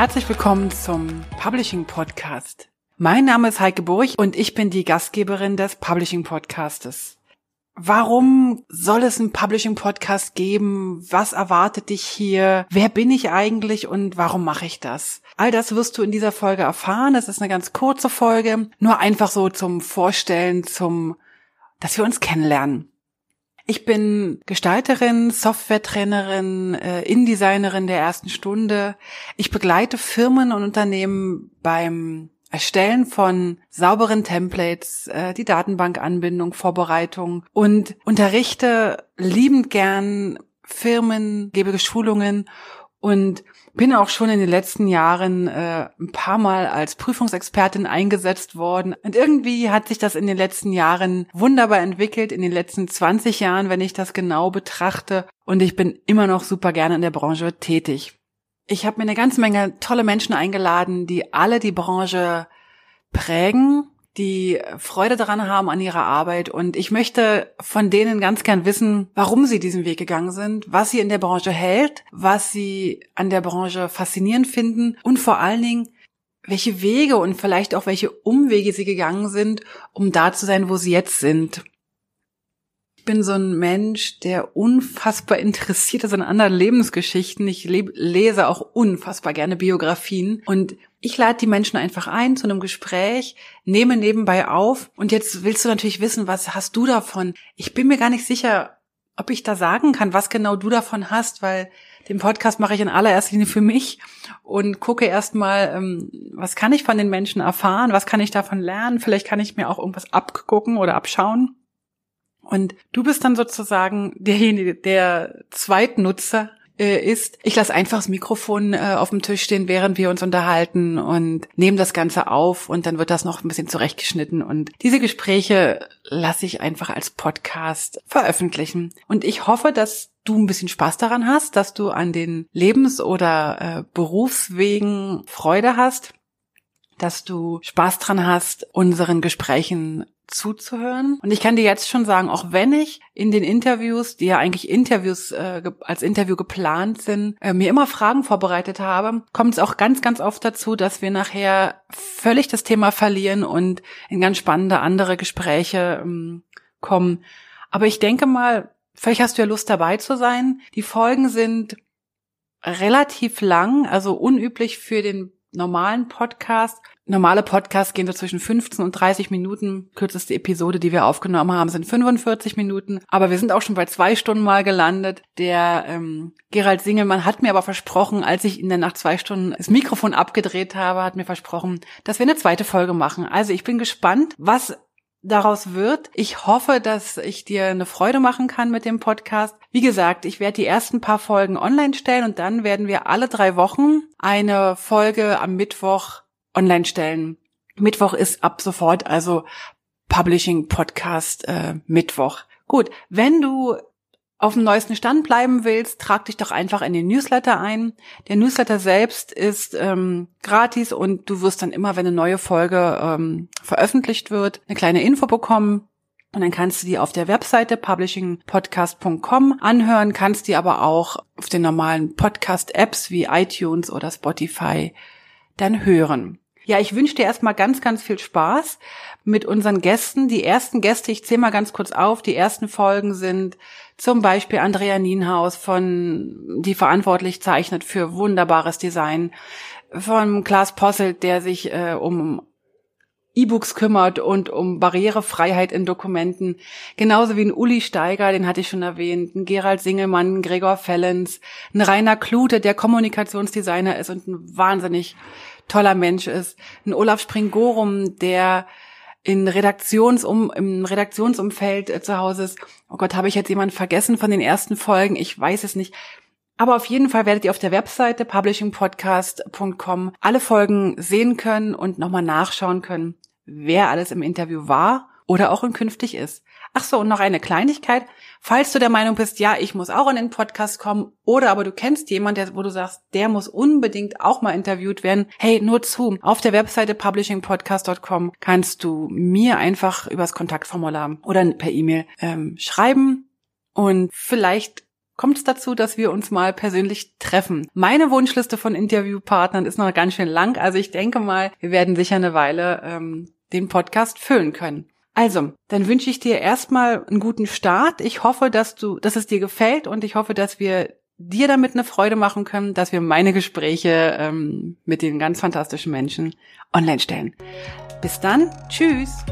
Herzlich willkommen zum Publishing Podcast. Mein Name ist Heike Burg und ich bin die Gastgeberin des Publishing Podcastes. Warum soll es einen Publishing Podcast geben? Was erwartet dich hier? Wer bin ich eigentlich und warum mache ich das? All das wirst du in dieser Folge erfahren. Es ist eine ganz kurze Folge, nur einfach so zum Vorstellen, zum, dass wir uns kennenlernen. Ich bin Gestalterin, Softwaretrainerin, äh, InDesignerin der ersten Stunde. Ich begleite Firmen und Unternehmen beim Erstellen von sauberen Templates, äh, die Datenbankanbindung, Vorbereitung und unterrichte liebend gern Firmen, gebe Schulungen und bin auch schon in den letzten Jahren äh, ein paar Mal als Prüfungsexpertin eingesetzt worden. Und irgendwie hat sich das in den letzten Jahren wunderbar entwickelt, in den letzten 20 Jahren, wenn ich das genau betrachte. Und ich bin immer noch super gerne in der Branche tätig. Ich habe mir eine ganze Menge tolle Menschen eingeladen, die alle die Branche prägen, die Freude daran haben an ihrer Arbeit. Und ich möchte von denen ganz gern wissen, warum sie diesen Weg gegangen sind, was sie in der Branche hält, was sie an der Branche faszinierend finden und vor allen Dingen, welche Wege und vielleicht auch welche Umwege sie gegangen sind, um da zu sein, wo sie jetzt sind. Bin so ein Mensch, der unfassbar interessiert ist an anderen Lebensgeschichten. Ich lese auch unfassbar gerne Biografien und ich lade die Menschen einfach ein zu einem Gespräch, nehme nebenbei auf und jetzt willst du natürlich wissen, was hast du davon? Ich bin mir gar nicht sicher, ob ich da sagen kann, was genau du davon hast, weil den Podcast mache ich in allererster Linie für mich und gucke erstmal, ähm, was kann ich von den Menschen erfahren, was kann ich davon lernen, vielleicht kann ich mir auch irgendwas abgucken oder abschauen. Und du bist dann sozusagen derjenige, der Zweitnutzer äh, ist, ich lasse einfach das Mikrofon äh, auf dem Tisch stehen, während wir uns unterhalten und nehme das Ganze auf und dann wird das noch ein bisschen zurechtgeschnitten. Und diese Gespräche lasse ich einfach als Podcast veröffentlichen. Und ich hoffe, dass du ein bisschen Spaß daran hast, dass du an den Lebens- oder äh, Berufswegen Freude hast dass du Spaß dran hast, unseren Gesprächen zuzuhören. Und ich kann dir jetzt schon sagen, auch wenn ich in den Interviews, die ja eigentlich Interviews äh, als Interview geplant sind, äh, mir immer Fragen vorbereitet habe, kommt es auch ganz, ganz oft dazu, dass wir nachher völlig das Thema verlieren und in ganz spannende andere Gespräche ähm, kommen. Aber ich denke mal, vielleicht hast du ja Lust dabei zu sein. Die Folgen sind relativ lang, also unüblich für den normalen Podcast. Normale Podcasts gehen so zwischen 15 und 30 Minuten. Kürzeste Episode, die wir aufgenommen haben, sind 45 Minuten. Aber wir sind auch schon bei zwei Stunden mal gelandet. Der ähm, Gerald Singelmann hat mir aber versprochen, als ich ihn dann nach zwei Stunden das Mikrofon abgedreht habe, hat mir versprochen, dass wir eine zweite Folge machen. Also ich bin gespannt, was daraus wird. Ich hoffe, dass ich dir eine Freude machen kann mit dem Podcast. Wie gesagt, ich werde die ersten paar Folgen online stellen und dann werden wir alle drei Wochen eine Folge am Mittwoch online stellen. Mittwoch ist ab sofort also Publishing Podcast äh, Mittwoch. Gut, wenn du auf dem neuesten Stand bleiben willst, trag dich doch einfach in den Newsletter ein. Der Newsletter selbst ist ähm, gratis und du wirst dann immer, wenn eine neue Folge ähm, veröffentlicht wird, eine kleine Info bekommen. Und dann kannst du die auf der Webseite publishingpodcast.com anhören, kannst die aber auch auf den normalen Podcast-Apps wie iTunes oder Spotify dann hören. Ja, ich wünsche dir erstmal ganz, ganz viel Spaß mit unseren Gästen. Die ersten Gäste, ich zähle mal ganz kurz auf, die ersten Folgen sind zum Beispiel Andrea Nienhaus von, die verantwortlich zeichnet für wunderbares Design, von Klaas Posselt, der sich äh, um E-Books kümmert und um Barrierefreiheit in Dokumenten. Genauso wie ein Uli Steiger, den hatte ich schon erwähnt, ein Gerald Singelmann, ein Gregor Fellens, ein Rainer Klute, der Kommunikationsdesigner ist und ein wahnsinnig toller Mensch ist, ein Olaf Springorum, der in Redaktionsum, im Redaktionsumfeld äh, zu Hause ist. Oh Gott, habe ich jetzt jemanden vergessen von den ersten Folgen? Ich weiß es nicht. Aber auf jeden Fall werdet ihr auf der Webseite publishingpodcast.com alle Folgen sehen können und nochmal nachschauen können, wer alles im Interview war oder auch in künftig ist. Ach so, und noch eine Kleinigkeit. Falls du der Meinung bist, ja, ich muss auch in den Podcast kommen, oder aber du kennst jemanden, der, wo du sagst, der muss unbedingt auch mal interviewt werden, hey, nur zu. Auf der Webseite publishingpodcast.com kannst du mir einfach übers Kontaktformular oder per E-Mail ähm, schreiben und vielleicht kommt es dazu, dass wir uns mal persönlich treffen. Meine Wunschliste von Interviewpartnern ist noch ganz schön lang, also ich denke mal, wir werden sicher eine Weile ähm, den Podcast füllen können. Also, dann wünsche ich dir erstmal einen guten Start. Ich hoffe, dass du, dass es dir gefällt und ich hoffe, dass wir dir damit eine Freude machen können, dass wir meine Gespräche ähm, mit den ganz fantastischen Menschen online stellen. Bis dann, tschüss.